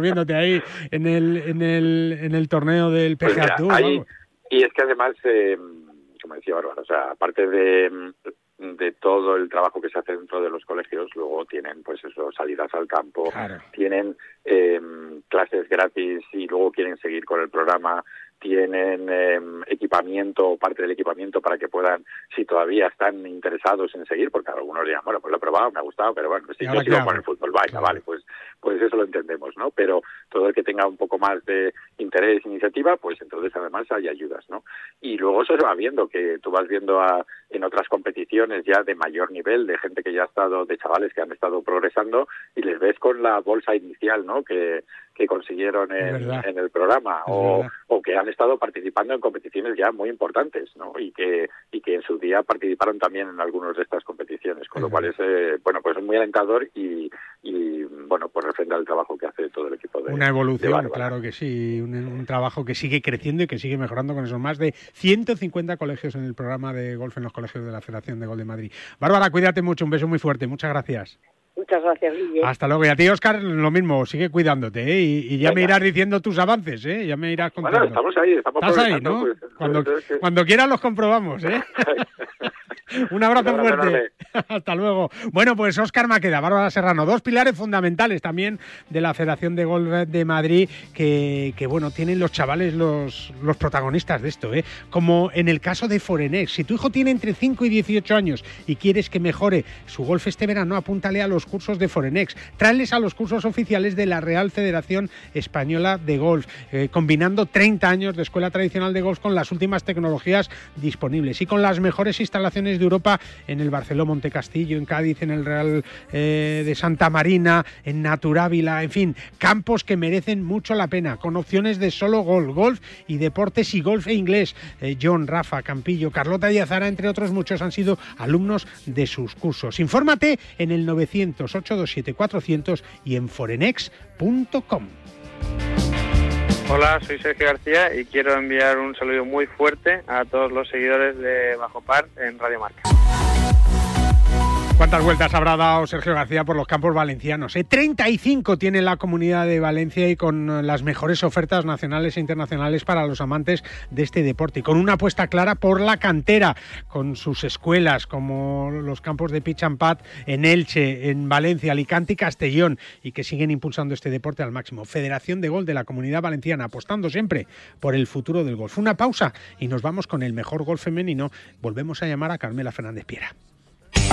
viéndote ahí en el, en el, en el torneo del Pues PGA mira, Tour. ahí- vamos. y es que además, eh, como decía Bárbara, o sea, aparte de, de todo el trabajo que se hace dentro de los colegios, luego tienen, pues eso, salidas al campo, Claro. tienen eh, clases gratis y luego quieren seguir con el programa, tienen eh, equipamiento o parte del equipamiento para que puedan, si todavía están interesados en seguir, porque algunos dirán, bueno, pues lo he probado, me ha gustado, pero bueno, pues si ¿Y yo sigo con el fútbol, vaya, Claro. vale, pues, pues eso lo entendemos, ¿no? Pero todo el que tenga un poco más de interés, iniciativa, pues entonces además hay ayudas, ¿no? Y luego eso se va viendo, que tú vas viendo a, en otras competiciones ya de mayor nivel, de gente que ya ha estado, de chavales que han estado progresando, y les ves con la bolsa inicial, ¿no? Que, que consiguieron en, el programa, o, que han estado participando en competiciones ya muy importantes, ¿no? Y que, y que en su día participaron también en algunas de estas competiciones, con Es lo cual es, eh, bueno, pues es muy alentador y, y, bueno, pues refrenda el trabajo que hace todo el equipo de Una evolución, claro que sí, un, un trabajo que sigue creciendo y que sigue mejorando con esos más de 150 colegios en el programa de golf en los colegios de la Federación de Gol de Madrid. Bárbara, cuídate mucho, un beso muy fuerte, muchas gracias. Muchas gracias, Guille. Hasta luego. Y a ti, Oscar, lo mismo, sigue cuidándote, ¿eh? Y, y ya me irás diciendo tus avances, ¿eh? Ya me irás contando. Bueno, estamos ahí, estamos Estás ahí, ¿no? pues, cuando, pues, cuando quieras los comprobamos, ¿eh? Un abrazo Un abrazo fuerte. Hasta luego. Bueno, pues Óscar Maqueda, Bárbara Serrano, dos pilares fundamentales también de la Federación de Golf de Madrid que, que, bueno, tienen los chavales los, los protagonistas de esto, ¿eh? Como en el caso de Forenex. Si tu hijo tiene entre 5 y 18 años y quieres que mejore su golf este verano, apúntale a los cursos de Forenex. Tráeles a los cursos oficiales de la Real Federación Española de Golf, eh, combinando 30 años de escuela tradicional de golf con las últimas tecnologías disponibles y con las mejores instalaciones de Europa en el Barceló Montecastillo, en Cádiz, en el Real eh, de Santa Marina, en Naturávila, en fin, campos que merecen mucho la pena, con opciones de solo golf, golf y deportes y golf e inglés. Eh, John, Rafa, Campillo, Carlota y entre otros muchos, han sido alumnos de sus cursos. Infórmate en el 900-827-400 y en forenex.com. Hola, soy Sergio García y quiero enviar un saludo muy fuerte a todos los seguidores de Bajo Par en Radio Marca. ¿Cuántas vueltas habrá dado Sergio García por los campos valencianos? eh? 35 tiene la comunidad de Valencia y con eh, las mejores ofertas nacionales e internacionales para los amantes de este deporte. Y con una apuesta clara por la cantera, con sus escuelas como los campos de Pitch and en Elche, en Valencia, Alicante y Castellón, y que siguen impulsando este deporte al máximo. Federación de Gol de la Comunidad Valenciana, apostando siempre por el futuro del golf. Una pausa y nos vamos con el mejor golf femenino. Volvemos a llamar a Carmela Fernández Piera.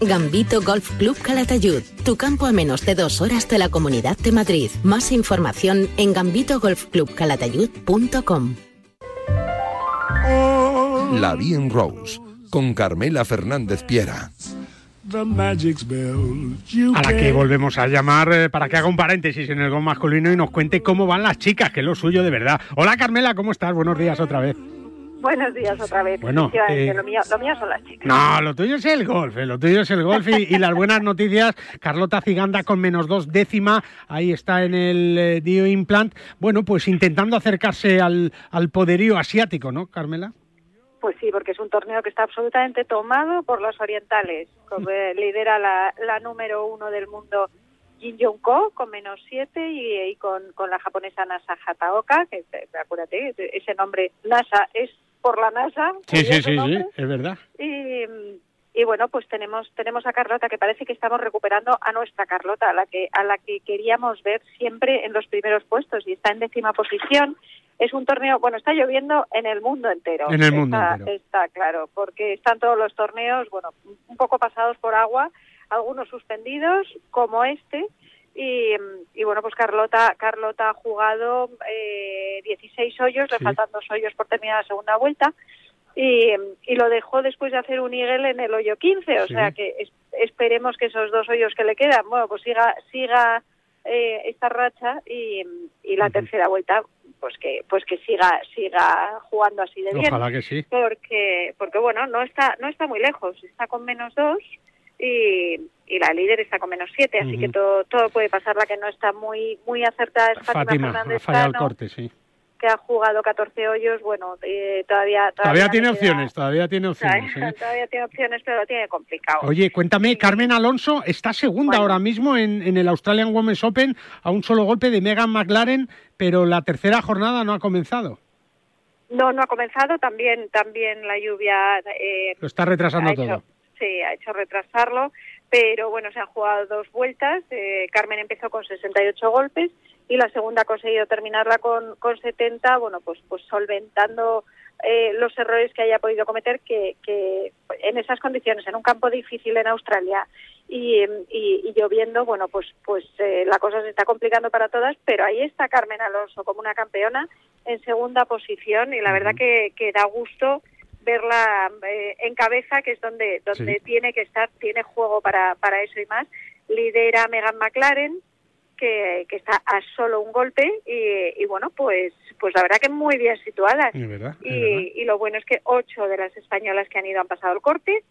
Gambito Golf Club Calatayud, tu campo a menos de dos horas de la Comunidad de Madrid. Más información en gambitogolfclubcalatayud.com. La Bien Rose, con Carmela Fernández Piera. A la que volvemos a llamar eh, para que haga un paréntesis en el gol masculino y nos cuente cómo van las chicas, que es lo suyo de verdad. Hola Carmela, ¿cómo estás? Buenos días otra vez. Buenos días otra vez. Bueno, eh, lo, mío, son las chicas. No, lo tuyo es el golf, eh, lo tuyo es el golf y, las buenas noticias. Carlota Ciganda con menos dos décima, ahí está en el eh, Dio Implant. Bueno, pues intentando acercarse al, al poderío asiático, ¿no, Carmela? Pues sí, porque es un torneo que está absolutamente tomado por los orientales. Como, lidera la, la número uno del mundo Jin Jong Ko con menos 7 y, con, con, la japonesa Nasa Hataoka, que acuérdate, ese nombre Nasa es por la NASA. Sí, sí, sí, sí, es verdad. Y, y bueno, pues tenemos tenemos a Carlota que parece que estamos recuperando a nuestra Carlota, a la que a la que queríamos ver siempre en los primeros puestos y está en décima posición. Es un torneo, bueno, está lloviendo en el mundo entero. En el mundo está, entero. Está claro, porque están todos los torneos, bueno, un poco pasados por agua, algunos suspendidos, como este, y, bueno, pues Carlota, Carlota ha jugado eh, 16 hoyos, le faltan dos hoyos por terminar la segunda vuelta. Y, lo dejó después de hacer un eagle en el hoyo 15, o sea que esperemos que esos dos hoyos que le quedan, bueno, pues siga siga eh, esta racha y, la tercera vuelta pues que pues que siga siga jugando así de bien. Ojalá que sí. Porque porque bueno, no está no está muy lejos, está con menos dos y, y la líder está con menos siete, así que todo, todo puede pasar. La que no está muy muy acertada es Fátima, Fernández corte, sí. que ha jugado 14 hoyos, bueno, eh, todavía, todavía... tiene opciones, todavía tiene opciones. Todavía tiene opciones, pero lo tiene complicado. Oye, cuéntame, Carmen Alonso está segunda ahora mismo en, en el Australian Women's Open a un solo golpe de Megan McLaren, pero la tercera jornada no ha comenzado. No, no ha comenzado. También, también la lluvia. Eh, lo está retrasando todo se ha hecho retrasarlo, pero bueno, se han jugado dos vueltas. Eh, Carmen empezó con 68 golpes y la segunda ha conseguido terminarla con, con 70, bueno, pues, pues solventando eh, los errores que haya podido cometer que, que en esas condiciones, en un campo difícil en Australia y, y, lloviendo, bueno, pues, pues eh, la cosa se está complicando para todas, pero ahí está Carmen Alonso como una campeona en segunda posición y la verdad que, que da gusto verla eh, en cabeza, que es donde, donde tiene que estar, tiene juego para, para eso y más. Lidera Megan McLaren, que, que está a solo un golpe y, bueno, pues pues la verdad que muy bien situadas. y, y, lo bueno es que ocho de las españolas que han ido han pasado el corte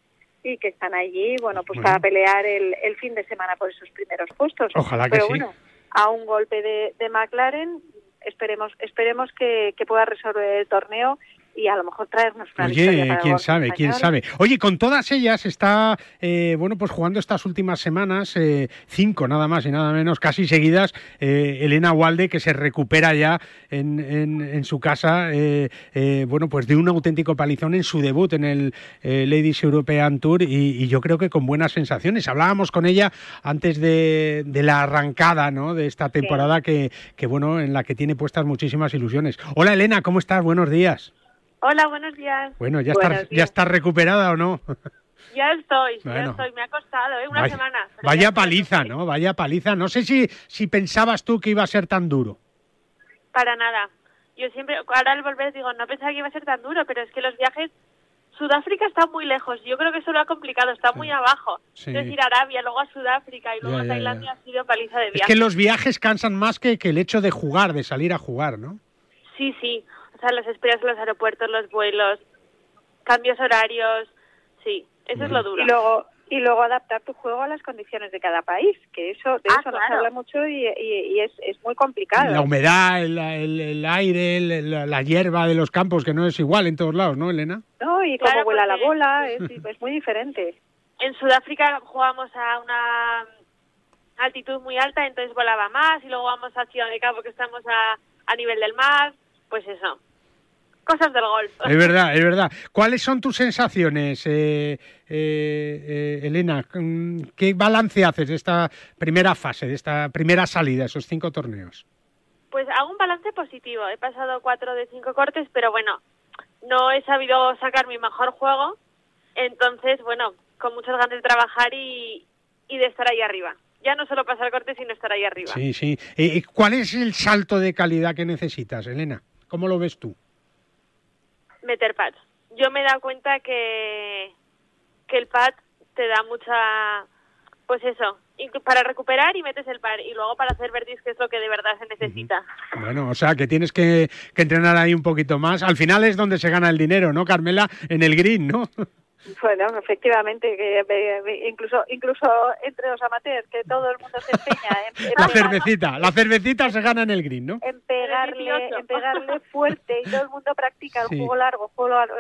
y que están allí, bueno, pues para pelear el, el fin de semana por esos primeros puestos. Ojalá que Pero sí. bueno, a un golpe de, de McLaren, esperemos esperemos que, que pueda resolver el torneo y a lo mejor traernos una Oye, quién sabe, quién sabe. Oye, con todas ellas está, eh, bueno, pues jugando estas últimas semanas, eh, cinco nada más y nada menos, casi seguidas, eh, Elena Walde, que se recupera ya en, en, su casa, bueno, pues de un auténtico palizón en su debut en el Ladies European Tour y, yo creo que con buenas sensaciones. Hablábamos con ella antes de, la arrancada, ¿no?, de esta temporada que, que, bueno, en la que tiene puestas muchísimas ilusiones. Hola, Elena, ¿cómo estás? Buenos días. Hola, buenos días. Bueno, ¿ya, estás, ¿ya estás recuperada o no? Ya estoy, ya estoy. Me ha costado, ¿eh? Una Vaya- semana. Vaya paliza, ¿no? Vaya paliza. No sé si, si pensabas tú que iba a ser tan duro. Para nada. Yo siempre, ahora al volver digo, no pensaba que iba a ser tan duro, pero es que los viajes, Sudáfrica está muy lejos. Yo creo que eso lo ha complicado, está muy abajo. Sí. Es decir, Arabia, luego a Sudáfrica y luego Ya, a Tailandia ya. ha sido paliza de Es viaje. que los viajes cansan más que, que el hecho de jugar, de salir a jugar, ¿no? Sí, sí. O sea, las esperas en los aeropuertos, los vuelos, cambios horarios. Sí, eso es lo duro. Y luego, y luego adaptar tu juego a las condiciones de cada país, que eso de Ah, eso nos claro. habla mucho y, y- y es, es muy complicado. La humedad, el, el- el aire, el- la, la hierba de los campos, que no es igual en todos lados, ¿no, Elena? ¿no? Y Claro, cómo vuela la bola, es, es muy diferente. En Sudáfrica jugamos a una altitud muy alta, entonces volaba más, y luego vamos a Ciudad de Cabo, que estamos a, a nivel del mar. Pues eso. Cosas del golf. Es verdad, es verdad. ¿Cuáles son tus sensaciones, eh, eh, eh, Elena? ¿Qué balance haces de esta primera fase, de esta primera salida, esos cinco torneos? Pues hago un balance positivo. He pasado cuatro de cinco cortes, pero bueno, no he sabido sacar mi mejor juego. Entonces, bueno, con muchas ganas de trabajar y, y de estar ahí arriba. Ya no solo pasar cortes, sino estar ahí arriba. Sí, sí. Eh, ¿Cuál es el salto de calidad que necesitas, Elena? ¿Cómo lo ves tú? Meter pads. Yo me he dado cuenta que, que el pad te da mucha, pues eso, para recuperar y metes el pad y luego para hacer verdis, que es lo que de verdad se necesita. Bueno, o sea, que tienes que, que entrenar ahí un poquito más. Al final es donde se gana el dinero, ¿no, Carmela? En el green, ¿no? Bueno, efectivamente, que eh, eh, incluso incluso entre los amateurs, que todo el mundo se empeña en, en La pegar- cervecita, la cervecita se gana en el green, ¿no? en pegarle, 18. en pegarle fuerte y todo el mundo practica el Sí. juego largo, juego largo,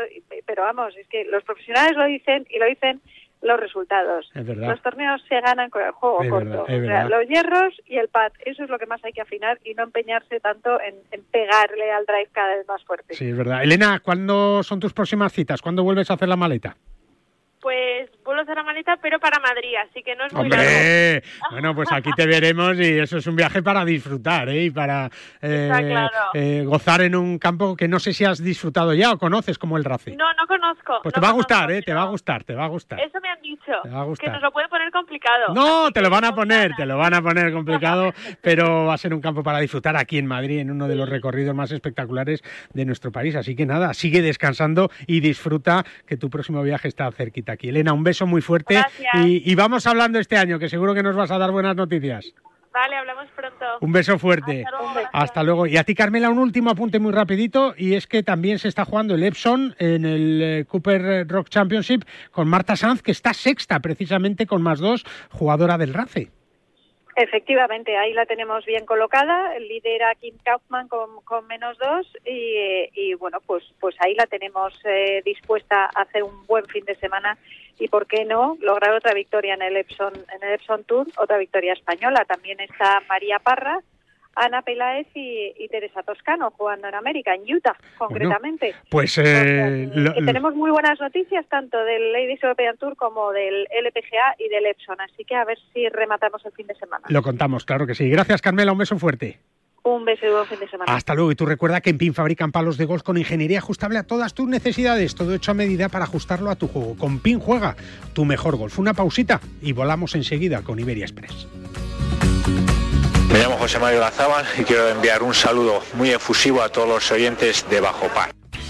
pero vamos, es que los profesionales lo dicen y lo dicen los resultados. Es verdad. Los torneos se ganan con el juego Es corto, verdad, es O sea, verdad. los hierros y el pad, eso es lo que más hay que afinar y no empeñarse tanto en, en pegarle al drive cada vez más fuerte. Sí, es verdad. Elena, ¿cuándo son tus próximas citas? ¿Cuándo vuelves a hacer la maleta? Pues vuelvo a hacer la maleta, pero para Madrid, así que no es muy largo. ¡Hombre! Bueno, pues aquí te veremos y eso es un viaje para disfrutar, ¿eh? Y para eh, claro. eh, gozar en un campo que no sé si has disfrutado ya o conoces como el RACE. No, no conozco. Pues no te va a conozco, gustar, ¿eh? Te va a gustar, te va a gustar. Eso me han dicho. Te va a gustar. Que nos lo pueden poner complicado. No, te lo van a poner, te lo van a poner complicado, pero va a ser un campo para disfrutar aquí en Madrid, en uno de los recorridos más espectaculares de nuestro país. Así que nada, sigue descansando y disfruta que tu próximo viaje está cerquita aquí. Elena, un beso muy fuerte Gracias. y, y vamos hablando este año, que seguro que nos vas a dar buenas noticias. Vale, hablamos pronto. Un beso fuerte. Hasta luego, gracias. Hasta luego. Y a ti, Carmela, un último apunte muy rapidito, y es que también se está jugando el Epson en el eh, Cooper Rock Championship con Marta Sanz, que está sexta precisamente con más dos, jugadora del RACE. Efectivamente, ahí la tenemos bien colocada, lidera Kim Kaufman con, menos dos y, y, bueno, pues pues ahí la tenemos eh, dispuesta a hacer un buen fin de semana y por qué no lograr otra victoria en el Epson en el Epson Tour, otra victoria española. También está María Parra, Ana Peláez y, y Teresa Toscano jugando en América, en Utah concretamente. Pues eh, lo- que tenemos muy buenas noticias tanto del Ladies European Tour como del LPGA y del Epson, así que a ver si rematamos el fin de semana. lo contamos, claro que sí. Gracias, Carmela, un beso fuerte. Un beso y buen fin de semana. Hasta luego. Y tú recuerda que en PIN fabrican palos de golf con ingeniería ajustable a todas tus necesidades. Todo hecho a medida para ajustarlo a tu juego. Con PIN juega tu mejor golf. Una pausita y volamos enseguida con Iberia Express. Me llamo José Mario Lazábal y quiero enviar un saludo muy efusivo a todos los oyentes de Bajo Par.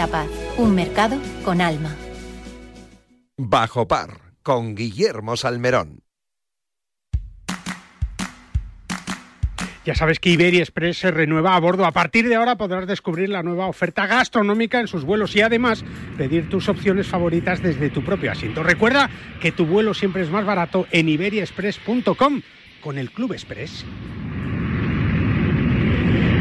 la Paz, un mercado con alma. Bajo par, con Guillermo Salmerón. Ya sabes que Iberia Express se renueva a bordo. A partir de ahora podrás descubrir la nueva oferta gastronómica en sus vuelos y además pedir tus opciones favoritas desde tu propio asiento. Recuerda que tu vuelo siempre es más barato en iberiaexpress.com con el Club Express.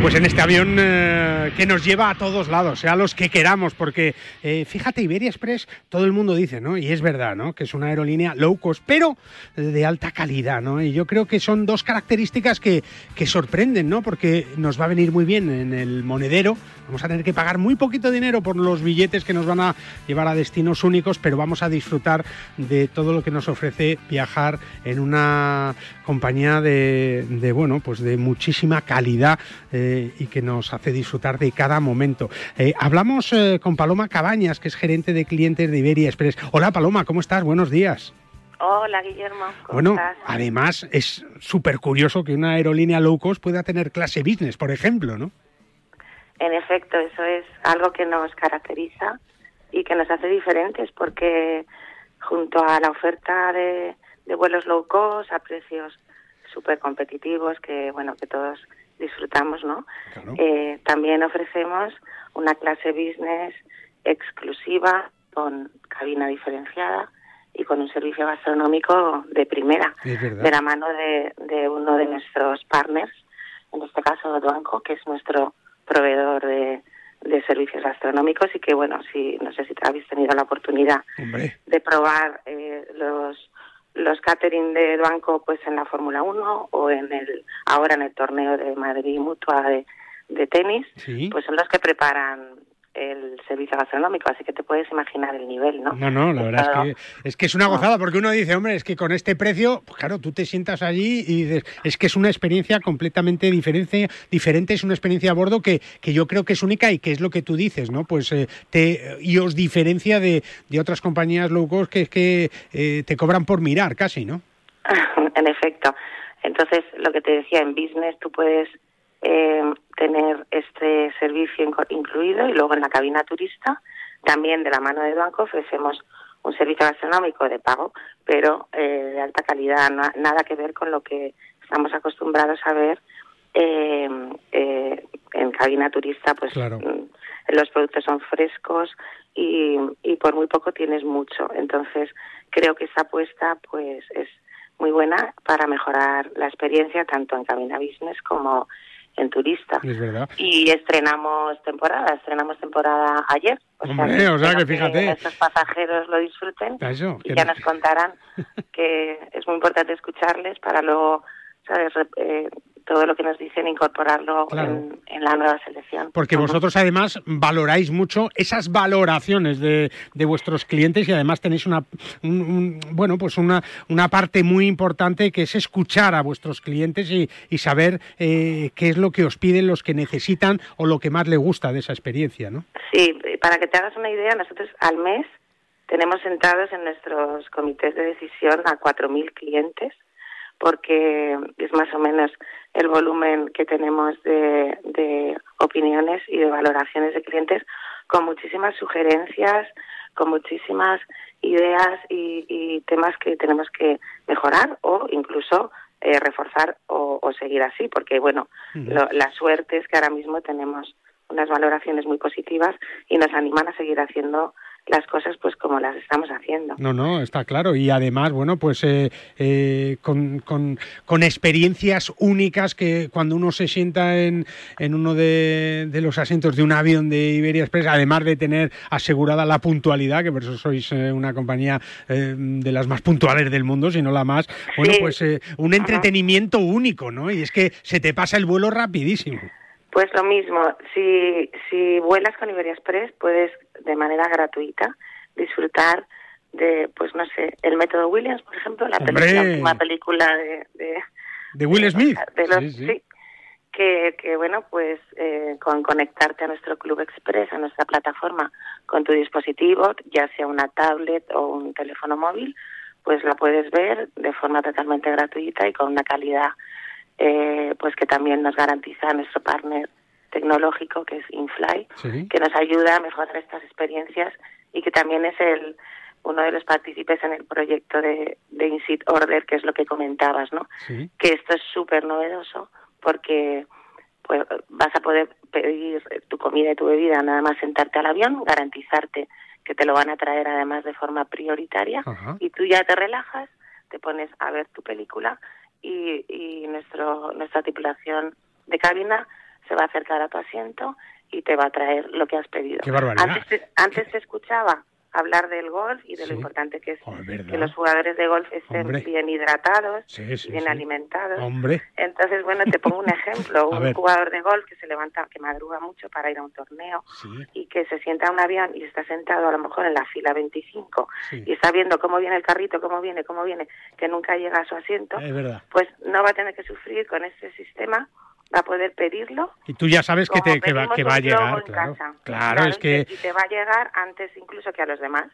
Pues en este avión eh, que nos lleva a todos lados, sea los que queramos, porque eh, fíjate, Iberia Express, todo el mundo dice, ¿no? Y es verdad, ¿no? Que es una aerolínea low cost, pero de alta calidad, ¿no? Y yo creo que son dos características que, que sorprenden, ¿no? Porque nos va a venir muy bien en el monedero, vamos a tener que pagar muy poquito dinero por los billetes que nos van a llevar a destinos únicos, pero vamos a disfrutar de todo lo que nos ofrece viajar en una compañía de, de bueno, pues de muchísima calidad. Eh, y que nos hace disfrutar de cada momento. Eh, hablamos eh, con Paloma Cabañas, que es gerente de clientes de Iberia Express. Hola Paloma, ¿cómo estás? Buenos días. Hola Guillermo. ¿cómo Bueno, estás? además es súper curioso que una aerolínea low cost pueda tener clase business, por ejemplo, ¿no? En efecto, eso es algo que nos caracteriza y que nos hace diferentes porque junto a la oferta de, de vuelos low cost a precios súper competitivos que bueno que todos disfrutamos, ¿no? Eh, también ofrecemos una clase business exclusiva con cabina diferenciada y con un servicio gastronómico de primera, de la mano de, de uno de nuestros partners, en este caso Duanco, que es nuestro proveedor de, de servicios gastronómicos y que, bueno, si no sé si habéis tenido la oportunidad Hombre. de probar eh, los los catering de Duanco pues en la Fórmula 1 o en el ahora en el torneo de Madrid Mutua de, de tenis, Sí. pues son los que preparan el servicio gastronómico, así que te puedes imaginar el nivel, ¿no? No, no, la verdad Claro. es que es que es una gozada, porque uno dice, hombre, es que con este precio, pues claro, tú te sientas allí y dices, es que es una experiencia completamente diferente, diferente es una experiencia a bordo que, que yo creo que es única y que es lo que tú dices, ¿no? Pues eh, te, y os diferencia de, de otras compañías low cost que es que eh, te cobran por mirar casi, ¿no? en efecto. Entonces, lo que te decía, en business tú puedes eh, tener este servicio incluido y luego en la cabina turista, también de la mano de Banco, ofrecemos un servicio gastronómico de pago, pero eh, de alta calidad, na- nada que ver con lo que estamos acostumbrados a ver eh, eh, en cabina turista, pues Claro. mm, los productos son frescos y, y por muy poco tienes mucho. Entonces, creo que esta apuesta pues es muy buena para mejorar la experiencia tanto en cabina business como en turista. Es verdad. Y estrenamos temporada, estrenamos temporada ayer. O Hombre, que o sea que espero fíjate. nuestros pasajeros lo disfruten Eso, y que ya no- nos contarán que es muy importante escucharles para luego, ¿sabes? Re- eh, todo lo que nos dicen incorporarlo Claro. en, en la nueva selección. Porque vosotros además valoráis mucho esas valoraciones de, de vuestros clientes y además tenéis una un- un- bueno pues una, una parte muy importante que es escuchar a vuestros clientes y, y saber eh, qué es lo que os piden, los que necesitan o lo que más les gusta de esa experiencia, ¿no? Sí, para que te hagas una idea, nosotros al mes tenemos sentados en nuestros comités de decisión a 4.000 clientes, porque es más o menos el volumen que tenemos de, de opiniones y de valoraciones de clientes, con muchísimas sugerencias, con muchísimas ideas y, y temas que tenemos que mejorar o incluso eh, reforzar o, o seguir así, porque bueno, lo- la suerte es que ahora mismo tenemos unas valoraciones muy positivas y nos animan a seguir haciendo las cosas pues como las estamos haciendo. No, no, está claro. Y además, bueno, pues eh, eh, con, con- con experiencias únicas que cuando uno se sienta en, en uno de, de los asientos de un avión de Iberia Express, además de tener asegurada la puntualidad, que por eso sois eh, una compañía eh, de las más puntuales del mundo, si no la más, bueno, Sí. pues eh, un entretenimiento único, ¿no? Y es que se te pasa el vuelo rapidísimo. Pues lo mismo, si, si vuelas con Iberia Express puedes de manera gratuita disfrutar de, pues no sé, el método Williams, por ejemplo, la, ¡Hombre! peli- la última película de, de, De Will Smith. de los, Sí, sí. sí, que, que bueno, pues eh, con conectarte a nuestro Club Express, a nuestra plataforma, con tu dispositivo, ya sea una tablet o un teléfono móvil, pues la puedes ver de forma totalmente gratuita y con una calidad eh, pues que también nos garantiza nuestro partner tecnológico que es Infly, Sí. que nos ayuda a mejorar estas experiencias y que también es el uno de los partícipes en el proyecto de, de Insit Order, que es lo que comentabas, ¿no? Sí. que esto es súper novedoso porque pues vas a poder pedir tu comida y tu bebida nada más sentarte al avión, garantizarte que te lo van a traer además de forma prioritaria Ajá. y tú ya te relajas, te pones a ver tu película y, y nuestro nuestra tripulación de cabina se va a acercar a tu asiento y te va a traer lo que has pedido. ¡Qué barbaridad! Antes te, antes te escuchaba hablar del golf y de Sí. lo importante que es verdad. que los jugadores de golf estén Hombre. bien hidratados Sí, sí, y bien alimentados. Hombre. Entonces, bueno, te pongo un ejemplo. Un ver. jugador de golf que se levanta, que madruga mucho para ir a un torneo y que se sienta a un avión y está sentado a lo mejor en la fila 25 Sí. y está viendo cómo viene el carrito, cómo viene, cómo viene, que nunca llega a su asiento, Es verdad. pues no va a tener que sufrir con este sistema, va a poder pedirlo. Y tú ya sabes que, te, que, va, que va a llegar, claro. casa. Claro, es que... Y te va a llegar antes incluso que a los demás.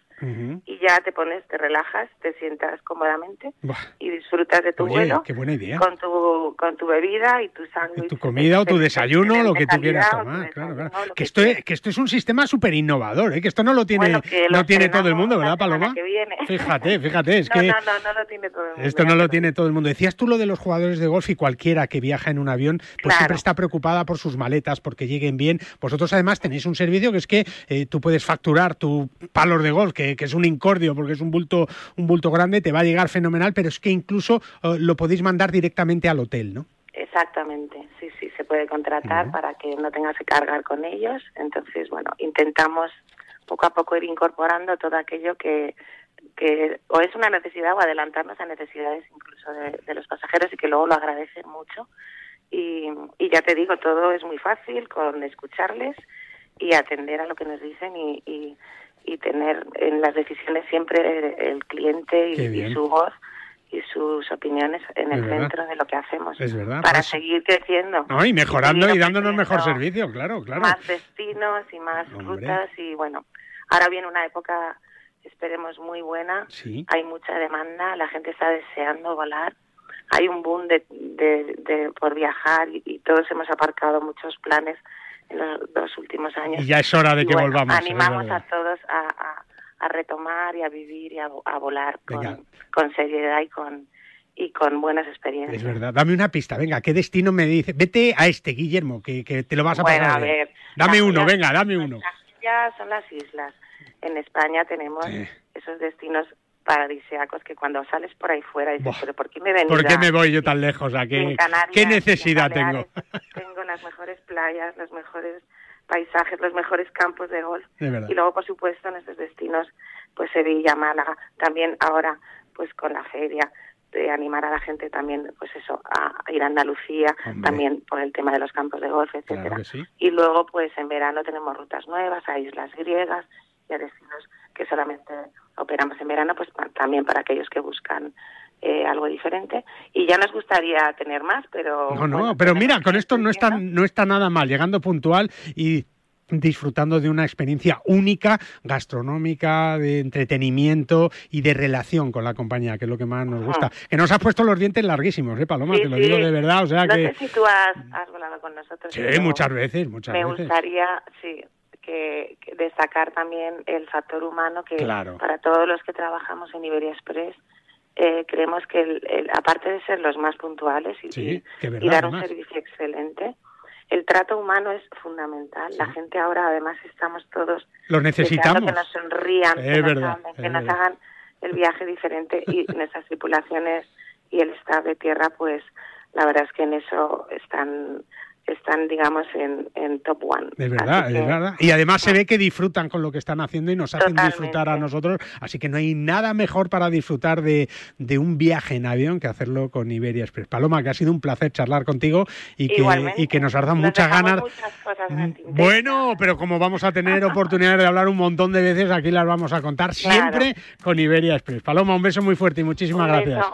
Y ya te pones, te relajas, te sientas cómodamente Buah. y disfrutas de tu Oye, vuelo qué buena idea. con tu con tu bebida y tu sándwich. tu comida o tu de- de desayuno, lo que tú quieras tomar, claro, claro. Que esto, es, que esto es un sistema súper innovador, ¿eh? que esto no lo tiene, Bueno, no tiene todo el mundo, ¿verdad, Paloma? que viene. Fíjate, fíjate, es no, que no, no, no lo tiene todo el mundo. esto no lo tiene todo el mundo. Decías tú lo de los jugadores de golf y cualquiera que viaja en un avión, pues Claro. siempre está preocupada por sus maletas, porque lleguen bien. Vosotros además tenéis un servicio que es que eh, tú puedes facturar tu palos de golf, que, que es un incordio, porque es un bulto, un bulto grande, te va a llegar fenomenal, pero es que incluso eh, lo podéis mandar directamente al hotel, ¿no? Exactamente, sí, sí, se puede contratar para que no tengas que cargar con ellos. Entonces, bueno, intentamos poco a poco ir incorporando todo aquello que, que o es una necesidad o adelantarnos a necesidades incluso de, de los pasajeros y que luego lo agradecen mucho. Y, y ya te digo, todo es muy fácil con escucharles y atender a lo que nos dicen y, y, y tener en las decisiones siempre el, el cliente y, su voz y sus opiniones en Es el verdad. centro de lo que hacemos Es verdad, para pues- seguir creciendo No, y mejorando y dándonos mejor servicio, claro, claro. más destinos y más Hombre. rutas y bueno ahora viene una época esperemos muy buena Sí. hay mucha demanda la gente está deseando volar hay un boom de, de, de- por viajar y, y todos hemos aparcado muchos planes en los dos últimos años Y ya es hora de Y que bueno, volvamos. ¿eh? animamos a todos a, a- a retomar y a vivir y a, a volar con, con seriedad y con y con buenas experiencias Es verdad. Dame una pista, venga, ¿qué destino me dice? Vete a este, Guillermo, que, que te lo vas a Bueno, pasar. a bien. ver, Dame las uno, islas- venga, dame uno. ya son las islas. En España tenemos Sí. esos destinos paradisíacos que cuando sales por ahí fuera dices, Buah. pero ¿por qué me venido ¿Por qué me voy yo tan lejos? ¿A qué, en Canarias, qué en necesidad tengo? Tengo unas playas, los mejores paisajes, los mejores campos de golf. De. Y luego, por supuesto, en estos destinos, pues Sevilla, Málaga, también ahora, pues con la feria, de animar a la gente también, pues eso, a ir a Andalucía, Hombre. también por el tema de los campos de golf, etcétera. Claro que sí. Y luego, pues en verano tenemos rutas nuevas a islas griegas y a destinos que solamente operamos en verano, pues también para aquellos que buscan eh, algo diferente. Y ya nos gustaría tener más, pero... No, no, bueno, pero tenemos mira, con esto no está, no está nada mal, llegando puntual y disfrutando de una experiencia única, gastronómica, de entretenimiento y de relación con la compañía, que es lo que más nos gusta. Que nos has puesto los dientes larguísimos, ¿eh, Paloma? Sí, Te lo sí. digo de verdad, o sea no que... sé si tú has, has volado con nosotros. Sí, muchas veces, muchas me veces. gustaría, sí, que, que destacar también el factor humano que Claro. para todos los que trabajamos en Iberia Express eh, creemos que el, el- aparte de ser los más puntuales y, Sí, y dar un además. servicio excelente, el trato humano es fundamental. La gente ahora además estamos todos Los necesitamos. que nos sonrían, Es que, nos, verdad, que nos hagan el viaje diferente y nuestras tripulaciones y el staff de tierra, pues la verdad es que en eso están, están digamos, en, en top one. Es verdad, Así es que- verdad. Y además se ve que disfrutan con lo que están haciendo y nos hacen Totalmente. disfrutar a nosotros. Así que no hay nada mejor para disfrutar de, de un viaje en avión que hacerlo con Iberia Express. Paloma, que ha sido un placer charlar contigo y que, y que nos has dado Nos muchas ganas. muchas cosas en el tintero. Bueno, pero como vamos a tener oportunidad de hablar un montón de veces, aquí las vamos a contar Claro. siempre con Iberia Express. Paloma, un beso muy fuerte y muchísimas gracias.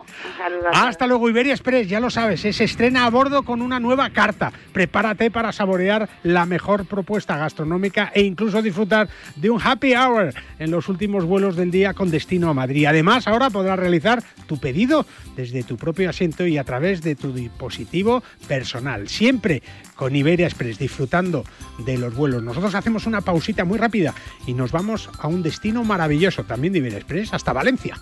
Hasta luego, Iberia Express, ya lo sabes, eh, se estrena a bordo con una nueva carta. Prepárate para saborear la mejor propuesta gastronómica e incluso disfrutar de un happy hour en los últimos vuelos del día con destino a Madrid. Además, ahora podrás realizar tu pedido desde tu propio asiento y a través de tu dispositivo personal. Siempre con Iberia Express, disfrutando de los vuelos. Nosotros hacemos una pausita muy rápida y nos vamos a un destino maravilloso también de Iberia Express, hasta Valencia.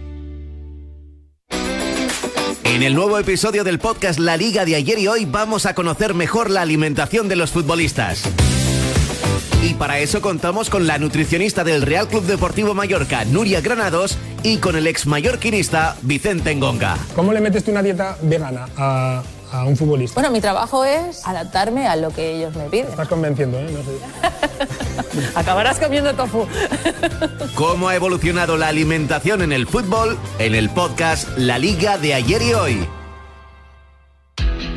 En el nuevo episodio del podcast La Liga de ayer y hoy vamos a conocer mejor la alimentación de los futbolistas. Y para eso contamos con la nutricionista del Real Club Deportivo Mallorca, Nuria Granados, y con el ex mallorquinista Vicente Ngonga. ¿Cómo le metes tú una dieta vegana a, a un futbolista? Bueno, mi trabajo es adaptarme a lo que ellos me piden. Estás convenciendo, ¿eh? No sé. Acabarás comiendo tofu. ¿Cómo ha evolucionado la alimentación en el fútbol? En el podcast La Liga de ayer y hoy.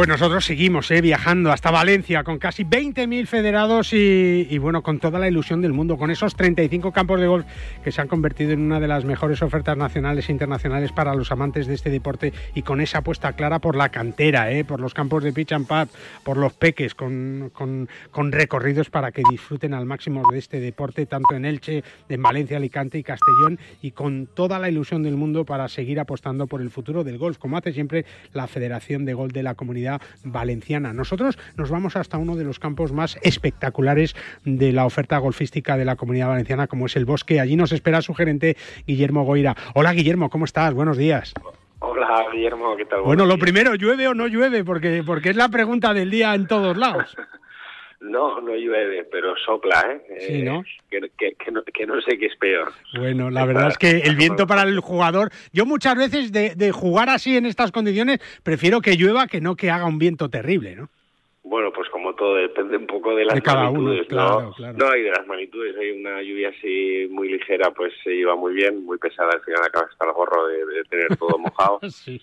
Pues nosotros seguimos eh, viajando hasta Valencia con casi 20.000 federados y, bueno, con toda la ilusión del mundo, con esos 35 campos de golf que se han convertido en una de las mejores ofertas nacionales e internacionales para los amantes de este deporte y con esa apuesta clara por la cantera, eh, por los campos de pitch and pad, por los peques, con, con, recorridos para que disfruten al máximo de este deporte, tanto en Elche, en Valencia, Alicante y Castellón, y con toda la ilusión del mundo para seguir apostando por el futuro del golf, como hace siempre la Federación de Golf de la Comunidad valenciana. Nosotros nos vamos hasta uno de los campos más espectaculares de la oferta golfística de la comunidad valenciana, como es el bosque. Allí nos espera su gerente Guillermo Goira. Hola Guillermo, ¿cómo estás? Buenos días. Hola Guillermo, ¿qué tal? Bueno, lo primero, ¿llueve o no llueve? Porque, porque es la pregunta del día en todos lados. No, no llueve, pero sopla, ¿eh? Sí, ¿no? Que, que, que, no, que no sé qué es peor. Bueno, la verdad es que el viento para el jugador... Yo muchas veces de, de jugar así en estas condiciones prefiero que llueva que no que haga un viento terrible, ¿no? Bueno, pues como todo depende un poco de las de cada magnitudes, uno, claro, ¿no? claro. No, y de las magnitudes. Hay una lluvia así muy ligera, pues se lleva muy bien, muy pesada, al final acaba hasta el gorro de, de tener todo mojado. sí.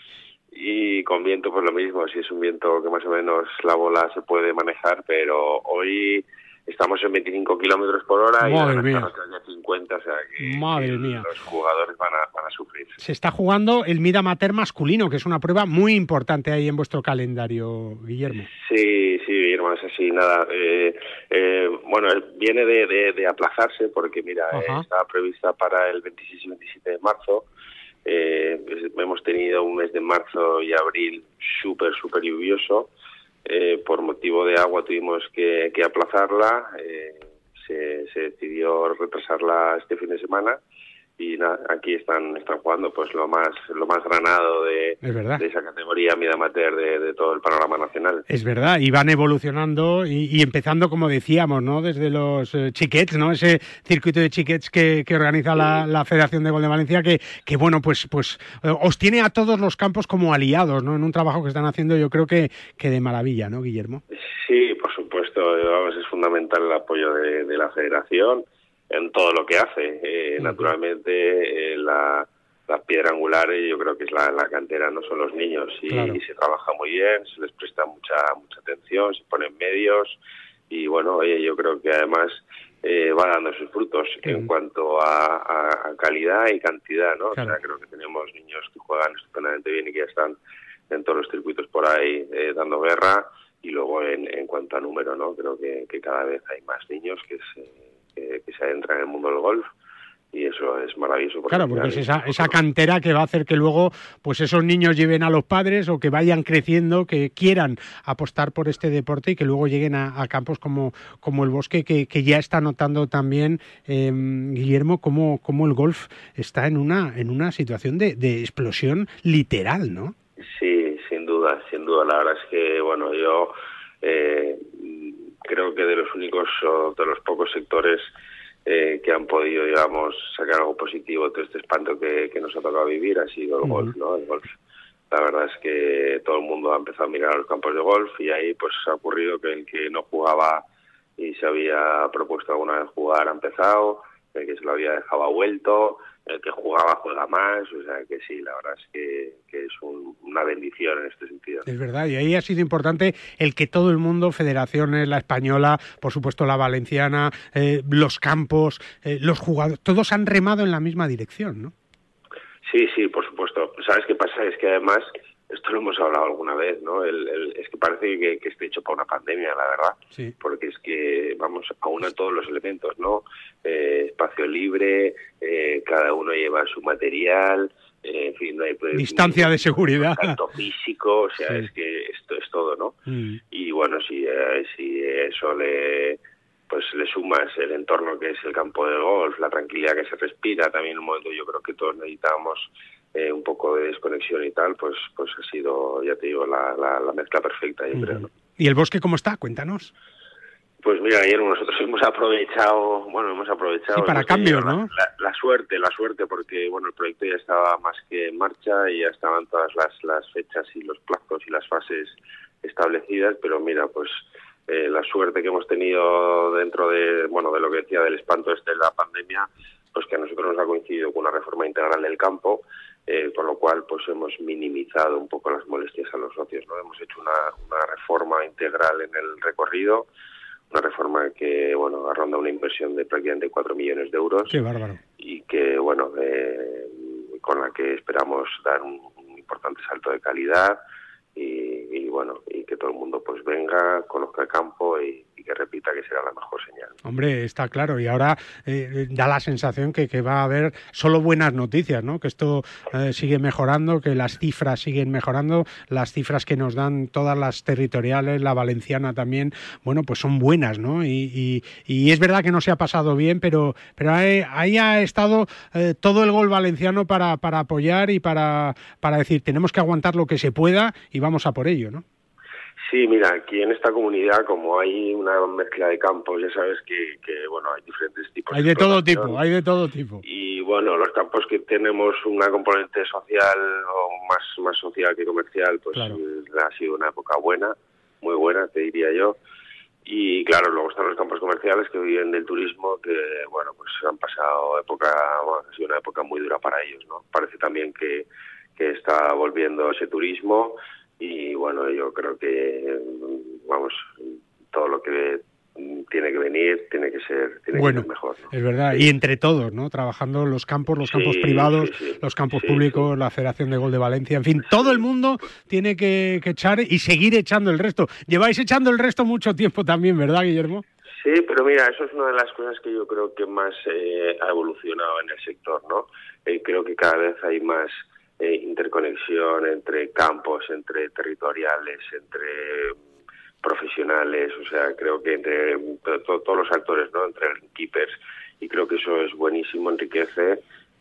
Y con viento, pues lo mismo, si es un viento que más o menos la bola se puede manejar, pero hoy estamos en 25 kilómetros por hora y Madre van a mía. estar hacia 50, o sea que Madre mía. los jugadores van a, van a sufrir. Se está jugando el Mid Amateur masculino, que es una prueba muy importante ahí en vuestro calendario, Guillermo. Sí, sí, Guillermo, es así, nada. Eh, eh, bueno, viene de, de, de aplazarse porque, mira, eh, estaba prevista para el 26 y 27 de marzo. Eh, hemos tenido un mes de marzo y abril súper, súper lluvioso. Eh, por motivo de agua tuvimos que, que aplazarla. Eh, se, se decidió retrasarla este fin de semana y nada, aquí están están jugando pues lo más lo más granado de, Es verdad. de esa categoría mid amateur de, de todo el panorama nacional. Es verdad, y van evolucionando y, y empezando, como decíamos, ¿no? Desde los eh, chiquets, ¿no? Ese circuito de chiquets que, que organiza la, la Federación de Gol de Valencia, que, que bueno, pues, pues eh, os tiene a todos los campos como aliados, ¿no? En un trabajo que están haciendo, yo creo que, que de maravilla, ¿no, Guillermo? Sí, por supuesto, vamos, es fundamental el apoyo de, de la federación en todo lo que hace. Eh, naturalmente, eh, la, la piedra angular yo creo que es la, la cantera, no son los niños. Y, Claro. y se trabaja muy bien, se les presta mucha mucha atención, se ponen medios y bueno, oye, yo creo que además eh, va dando sus frutos en cuanto a, a- a calidad y cantidad, ¿no? Claro. O sea, creo que tenemos niños que juegan estupendamente bien y que ya están en todos los circuitos por ahí eh, dando guerra y luego en, en cuanto a número, ¿no? Creo que, que cada vez hay más niños que se, que, que se adentran en el mundo del golf y eso es maravilloso. Claro, al porque es esa, esa cantera que va a hacer que luego pues esos niños lleven a los padres o que vayan creciendo, que quieran apostar por este deporte y que luego lleguen a, a campos como, como el bosque, que, que ya está notando también, eh, Guillermo, cómo, cómo el golf está en una, en una situación de, de explosión literal, ¿no? Sí, sin duda, sin duda. La verdad es que, bueno, yo eh, creo que de los únicos o de los pocos sectores eh, que han podido, digamos, sacar algo positivo de todo este espanto que, que nos ha tocado vivir ha sido el golf, ¿no? El golf. La verdad es que todo el mundo ha empezado a mirar a los campos de golf y ahí pues ha ocurrido que el que no jugaba y se había propuesto alguna vez jugar ha empezado, el que se lo había dejado ha vuelto, el que jugaba juega más, o sea que sí, la verdad es que, que es un- una bendición en este sentido. Es verdad, y ahí ha sido importante el que todo el mundo, federaciones, la española, por supuesto la valenciana, eh, los campos, eh, los jugadores, todos han remado en la misma dirección, ¿no? Sí, sí, por supuesto. ¿Sabes qué pasa? Es que además, esto lo hemos hablado alguna vez, ¿no? El, el- es que parece que, que esté hecho para una pandemia, la verdad. Sí. Porque es que, vamos, aúna todos los elementos, ¿no? Eh, espacio libre, cada uno lleva su material, eh, en fin, no hay... Distancia de seguridad. contacto físico, o sea, Sí. es que esto es todo, ¿no? Mm. y bueno si eh, si eso le pues le sumas el entorno que es el campo de golf la tranquilidad que se respira también un momento yo creo que todos necesitábamos eh, un poco de desconexión y tal pues pues ha sido ya te digo la, la, la mezcla perfecta yo creo ¿no? ¿Y el bosque cómo está? Cuéntanos. Pues mira, ayer nosotros hemos aprovechado, bueno, hemos aprovechado Sí, para hemos cambios, tenido ¿no? La, la- la suerte, la suerte, porque bueno, el proyecto ya estaba más que en marcha y ya estaban todas las, las fechas y los plazos y las fases establecidas, pero mira, pues eh, la suerte que hemos tenido dentro de, bueno, de lo que decía del espanto este de la pandemia, pues que a nosotros nos ha coincidido con una reforma integral del campo, eh, con lo cual pues hemos minimizado un poco las molestias a los socios, ¿no? Hemos hecho una, una reforma integral en el recorrido, una reforma que, bueno, ronda una inversión de prácticamente 4 millones de euros Qué bárbaro. y que, bueno, eh, con la que esperamos dar un, un importante salto de calidad y, y, bueno, y que todo el mundo pues venga, conozca el campo y, y que repita que será la mejor señal. Hombre, está claro. Y ahora eh, da la sensación que, va a haber solo buenas noticias, ¿no? Que esto eh, sigue mejorando, que las cifras siguen mejorando, las cifras que nos dan todas las territoriales, la valenciana también, bueno, pues son buenas, ¿no? Y, es verdad que no se ha pasado bien, pero, ahí, ha estado eh, todo el gol valenciano para, para apoyar y para, para decir, tenemos que aguantar lo que se pueda y vamos a por ello, ¿no? Sí, mira, aquí en esta comunidad, como hay una mezcla de campos, ya sabes que, que bueno, hay diferentes tipos Hay de todo tipo, hay de todo tipo. y bueno, los campos que tenemos una componente social o más, más social que comercial, pues Claro. eh, ha sido una época buena, muy buena, te diría yo. Y claro, luego están los campos comerciales que viven del turismo, que bueno, pues han pasado época, bueno, ha sido una época muy dura para ellos, ¿no? Parece también que, que está volviendo ese turismo y bueno, yo creo que, vamos, todo lo que tiene que venir tiene que ser, tiene Bueno, que ser mejor. ¿no? Es verdad, y entre todos, ¿no? Trabajando los campos, los campos privados, sí, sí. los campos públicos, la Federación de Gol de Valencia, en fin, todo el mundo tiene que, que echar y seguir echando el resto. Lleváis echando el resto mucho tiempo también, ¿verdad, Guillermo? Sí, pero mira, eso es una de las cosas que yo creo que más eh, ha evolucionado en el sector, ¿no? Eh, creo que cada vez hay más eh, interconexión entre campos, entre territoriales, entre mm, profesionales, o sea, creo que entre mm, to- to- todos los actores, ¿no? Entre keepers, y creo que eso es buenísimo, enriquece,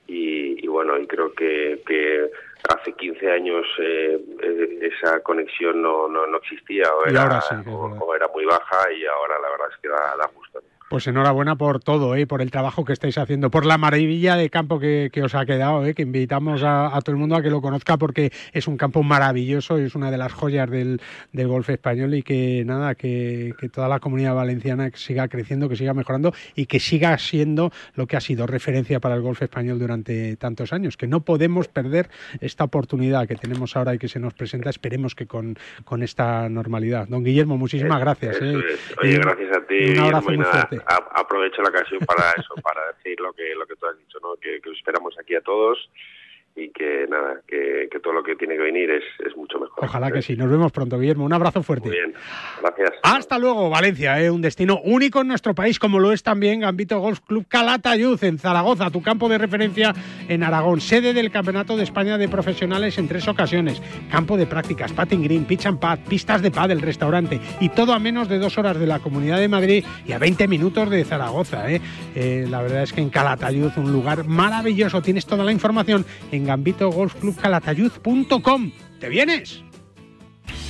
y, y bueno, y creo que, que hace 15 años eh, eh, esa conexión no, no, no existía o era, sí, o era muy baja y ahora la verdad es que da, da gusto. Pues enhorabuena por todo, ¿eh? por el trabajo que estáis haciendo, por la maravilla de campo que, que os ha quedado, ¿eh? que invitamos a, a todo el mundo a que lo conozca porque es un campo maravilloso, es una de las joyas del, del golf español y que nada, que, que toda la comunidad valenciana siga creciendo, que siga mejorando y que siga siendo lo que ha sido referencia para el golf español durante tantos años, que no podemos perder esta oportunidad que tenemos ahora y que se nos presenta, esperemos que con, con esta normalidad. Don Guillermo, muchísimas gracias. Eso ¿eh? Oye, Y gracias a ti. Un abrazo y muy fuerte. Aprovecho la ocasión para eso, para decir lo que lo que tú has dicho, ¿no? Que, que os esperamos aquí a todos y que nada, que, que todo lo que tiene que venir es, es mucho mejor. Ojalá que sí. Nos vemos pronto, Guillermo. Un abrazo fuerte. Muy bien, gracias. Hasta luego, Valencia, ¿eh? un destino único en nuestro país, como lo es también Gambito Golf Club Calatayud en Zaragoza, tu campo de referencia en Aragón, sede del Campeonato de España de Profesionales en tres ocasiones, campo de prácticas, patting green, pitch and pad, pistas de pádel, restaurante y todo a menos de dos horas de la Comunidad de Madrid y a 20 minutos de Zaragoza. ¿eh? Eh, la verdad es que en Calatayud, un lugar maravilloso, tienes toda la información en gambitogolfclubcalatayud.com. ¿Te vienes?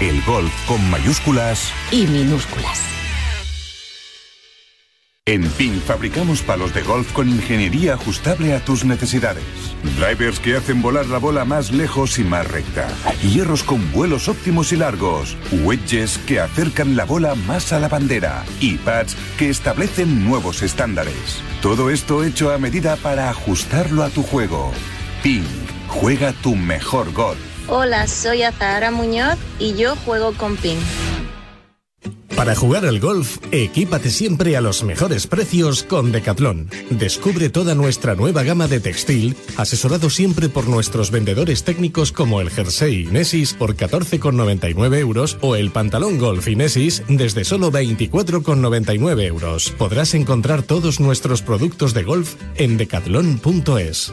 El golf con mayúsculas. Y minúsculas. En PIN fabricamos palos de golf con ingeniería ajustable a tus necesidades. Drivers que hacen volar la bola más lejos y más recta. Hierros con vuelos óptimos y largos. Wedges que acercan la bola más a la bandera. Y pads que establecen nuevos estándares. Todo esto hecho a medida para ajustarlo a tu juego. PIN. Juega tu mejor golf. Hola, soy Azahara Muñoz y yo juego con PIN. Para jugar al golf, equípate siempre a los mejores precios con Decathlon. Descubre toda nuestra nueva gama de textil, asesorado siempre por nuestros vendedores técnicos como el jersey Inesis por 14,99 euros o el pantalón golf Inesis desde solo 24,99 euros. Podrás encontrar todos nuestros productos de golf en decathlon.es.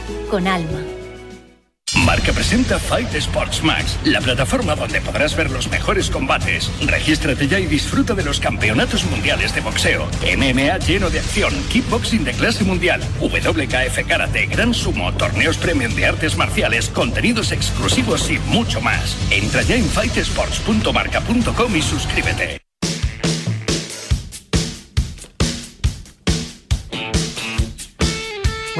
con alma. Marca presenta Fight Sports Max, la plataforma donde podrás ver los mejores combates. Regístrate ya y disfruta de los campeonatos mundiales de boxeo, MMA lleno de acción, kickboxing de clase mundial, WKF karate, gran sumo, torneos premium de artes marciales, contenidos exclusivos y mucho más. Entra ya en fightesports.marca.com y suscríbete.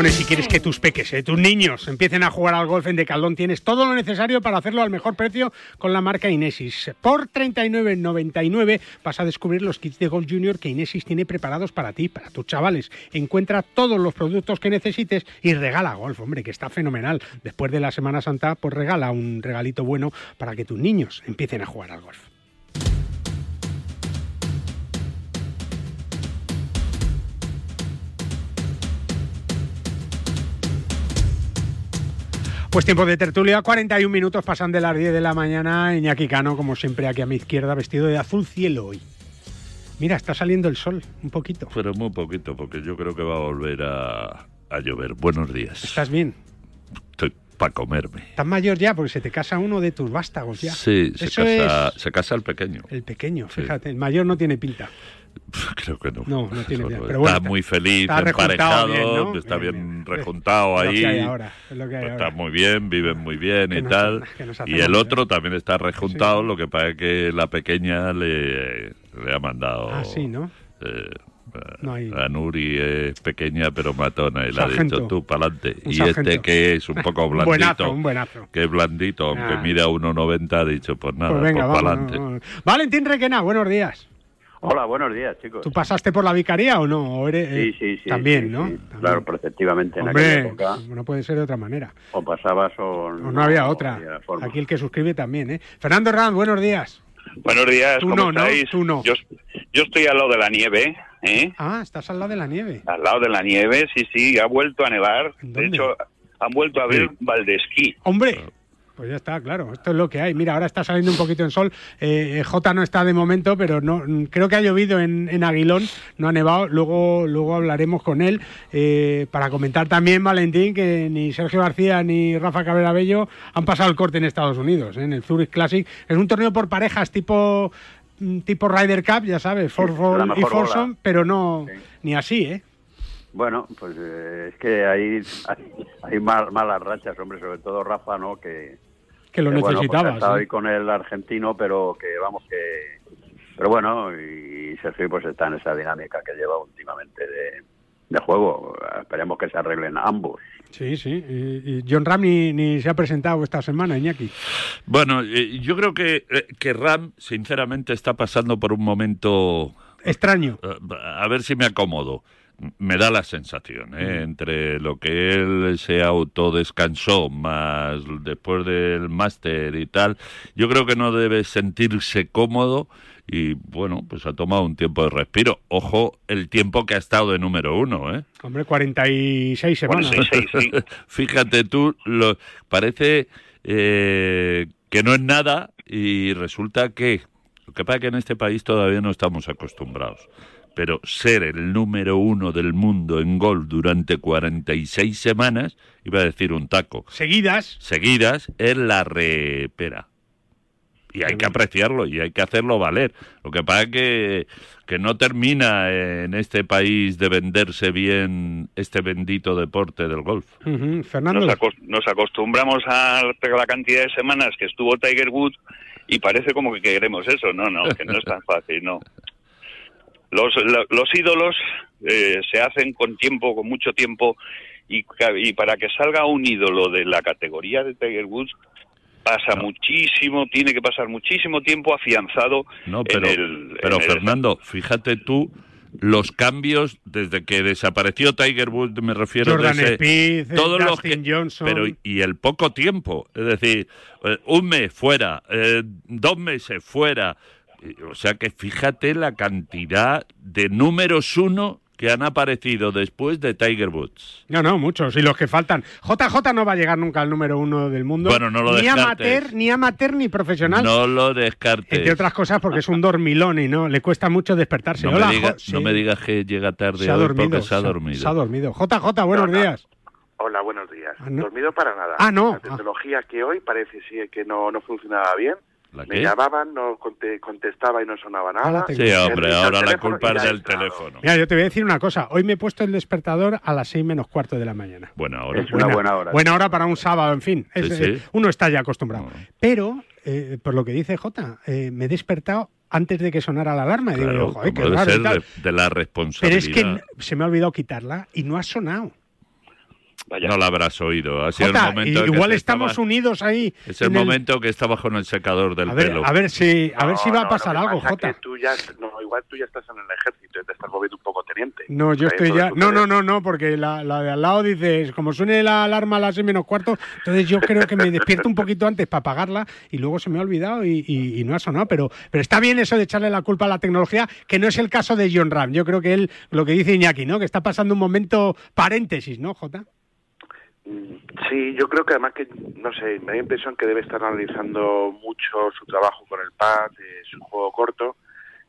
Si quieres que tus peques, eh, tus niños, empiecen a jugar al golf en Decaldón, tienes todo lo necesario para hacerlo al mejor precio con la marca Inesis. Por 39,99 vas a descubrir los kits de golf junior que Inesis tiene preparados para ti, para tus chavales. Encuentra todos los productos que necesites y regala golf, hombre, que está fenomenal. Después de la Semana Santa, pues regala un regalito bueno para que tus niños empiecen a jugar al golf. Pues tiempo de tertulia, 41 minutos pasan de las 10 de la mañana. Iñaki Cano, como siempre, aquí a mi izquierda, vestido de azul cielo hoy. Mira, está saliendo el sol, un poquito. Pero muy poquito, porque yo creo que va a volver a, a llover. Buenos días. ¿Estás bien? Estoy para comerme. Estás mayor ya, porque se te casa uno de tus vástagos ya. Sí, se Eso casa, es se casa el pequeño. el pequeño, fíjate. El mayor no tiene pinta. Creo que no. No, no tiene. Pero bueno, está muy feliz, está emparejado, bien, ¿no? está Bien, bien, rejuntado Es ahí. ahora, es lo que hay está ahora. muy bien, viven muy bien y nos- tal. Y el ¿eh? otro también está rejuntado, lo que pasa es que la pequeña le, le ha mandado... Ah, sí, ¿no? eh, No hay- La Nuri es pequeña pero matona y le ha dicho tú para adelante. Y sargento. este que es un poco Un blandito, buenazo, un buenazo. que es blandito, aunque Ah. mira 1,90, ha dicho pues nada, Pues pues, para adelante. Valentín Requena, buenos días. Hola, buenos días, chicos. ¿Tú pasaste por la vicaría o no? ¿O eres- Sí, sí, sí. También, sí, ¿no? sí. Claro, perfectivamente en aquella época. no puede ser de otra manera. O pasabas o O no había otra. había. Aquí el que suscribe también, ¿eh? Fernando Ranz, buenos días. Buenos días, Tú ¿cómo no, ¿no? Tú no. Yo, yo estoy al lado de la nieve, ¿eh? Ah, estás al lado de la nieve. Al lado de la nieve, sí, sí, ha vuelto a nevar. ¿Dónde? De hecho, han vuelto a ver Valdesquí. Hombre, pues ya está, claro, esto es lo que hay. Mira, ahora está saliendo un poquito el sol. Eh, eh, J no está de momento, pero no creo que ha llovido en, en Aguilón, no ha nevado. Luego, luego hablaremos con él eh, para comentar también, Valentín, que ni Sergio García ni Rafa Cabrera Bello han pasado el corte en Estados Unidos, ¿eh? en el Zurich Classic. Es un torneo por parejas tipo mm, tipo Ryder Cup, ya sabes, la y bola. pero no ni así, ¿eh? Bueno, pues eh, es que hay, hay, hay mal- malas rachas, hombre, sobre todo Rafa, ¿no? Que, Que lo bueno, pues necesitaba, ha estado sí. ahí con el argentino, pero que vamos que... Pero bueno, y Sergio pues está en esa dinámica que lleva últimamente de, de juego. Esperemos que se arreglen ambos. Sí, sí. Y, John Ram ni, ni se ha presentado esta semana, Iñaki. Bueno, eh, yo creo que, eh, que Ram, sinceramente, está pasando por un momento extraño. Eh, A ver si me acomodo. Me da la sensación, ¿eh? entre lo que él se autodescansó, más después del máster y tal, yo creo que no debe sentirse cómodo y, bueno, pues ha tomado un tiempo de respiro. Ojo, el tiempo que ha estado de número uno, ¿eh? Hombre, 46 semanas. Fíjate tú, lo, parece eh, que no es nada y resulta que, lo que pasa es que en este país todavía no estamos acostumbrados, pero ser el número uno del mundo en gol durante 46 semanas, iba a decir un taco, Seguidas. seguidas, es la repera. Y hay que apreciarlo y hay que hacerlo valer. Lo que pasa es que, que no termina en este país de venderse bien este bendito deporte del golf. Fernando. Nos, nos acostumbramos a la cantidad de semanas que estuvo Tiger Woods y parece como que queremos eso. No, no, que no es tan fácil, no. Los, los ídolos eh, se hacen con tiempo, con mucho tiempo, y, para que salga un ídolo de la categoría de Tiger Woods pasa muchísimo, tiene que pasar muchísimo tiempo afianzado No, pero, en el... pero en el- Fernando, fíjate tú los cambios desde que desapareció Tiger Woods, me refiero Jordan de ese- Spieth, todos los que, Johnson. pero y el poco tiempo, es decir, eh, un mes fuera, eh, dos meses fuera, Eh, o sea que fíjate la cantidad de números uno que han aparecido después de Tiger Woods. No, no, muchos. Y los que faltan. JJ no va a llegar nunca al número uno del mundo. Bueno, no lo ni descartes. amateur, ni amateur, ni profesional. No lo descartes. Entre otras cosas porque es un dormilón y no, le cuesta mucho despertarse. No, Hola, me, diga- Jo- sí. no me digas que llega tarde Se ha hoy dormido. porque se ha dormido. Se ha dormido. JJ, buenos días. Hola, buenos días. Ah, no. Dormido para nada. Ah, no. La tecnología que hoy parece sí que no, no funcionaba bien. ¿La Me llamaban, no conte- contestaba y no sonaba nada. Sí, hombre, ahora la culpa es del teléfono. Mira, yo te voy a decir una cosa. Hoy me he puesto el despertador a las seis menos cuarto de la mañana. Buena hora. Es una buena hora. Buena hora para un sábado, en fin. Es, Sí, sí. eh, uno está ya acostumbrado. Pero, eh, por lo que dice Jota, eh, me he despertado antes de que sonara la alarma. Y digo, Claro, "Joder, qué raro y ser tal". de, de la Pero responsabilidad. es que se me ha olvidado quitarla y no ha sonado. No la habrás oído. Ha sido Jota, el momento en que igual estamos estaba- unidos ahí. Es el en el- momento que estaba con el secador del A ver, pelo. a ver si, a ver si No, va a pasar algo, pasa Jota. tú ya, no, igual tú ya estás en el ejército y te estás moviendo un poco teniente. No, yo estoy ya. No, no, no, no, porque la, la de al lado dice, como suene la alarma a las seis menos cuarto, entonces yo creo que me despierto un poquito antes para apagarla y luego se me ha olvidado y, y- y no ha sonado. Pero, pero está bien eso de echarle la culpa a la tecnología, que no es el caso de John Ram. Yo creo que él, lo que dice Iñaki, ¿no? Que está pasando un momento paréntesis, ¿no, Jota? Mm, Sí, yo creo que además que, no sé, me da la impresión que debe estar analizando mucho su trabajo con el pad, eh, su juego corto,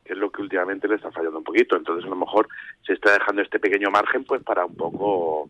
que es lo que últimamente le está fallando un poquito. Entonces, a lo mejor se está dejando este pequeño margen pues para un poco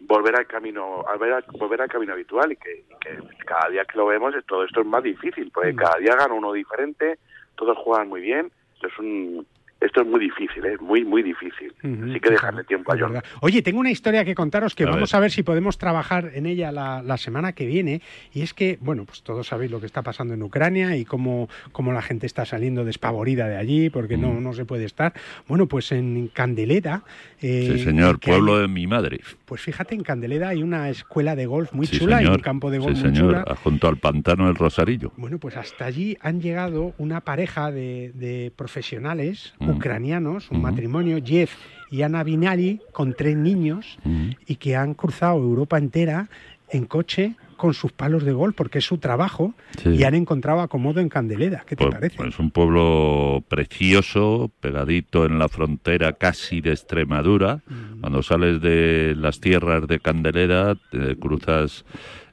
volver al camino, a ver, a- volver al camino habitual y que, y que cada día que lo vemos todo esto es más difícil, porque cada día gana uno diferente, todos juegan muy bien, esto es un esto es muy difícil, es muy muy difícil. Ujú, Así que dejarle tiempo a John. Oye, tengo una historia que contaros que A vamos ver. a ver si podemos trabajar en ella la, la semana que viene. Y es que, bueno, pues todos sabéis lo que está pasando en Ucrania y cómo, cómo la gente está saliendo despavorida de allí porque Mm. no, no se puede estar. Bueno, pues en Candeleda. eh, Sí, señor, pueblo hay- de mi madre. Pues fíjate, en Candeleda hay una escuela de golf muy Sí, chula y un campo de golf sí, muy señor, chula. junto al pantano del Rosarillo. Bueno, pues hasta allí han llegado una pareja de, de profesionales. Ucranianos, un matrimonio, Jeff y Ana Binali, con tres niños, y que han cruzado Europa entera en coche con sus palos de golf, porque es su trabajo, Sí. y han encontrado acomodo en Candeleda. ¿Qué te Pues, parece? pues un pueblo precioso, pegadito en la frontera casi de Extremadura. Mm. Cuando sales de las tierras de Candelera, te cruzas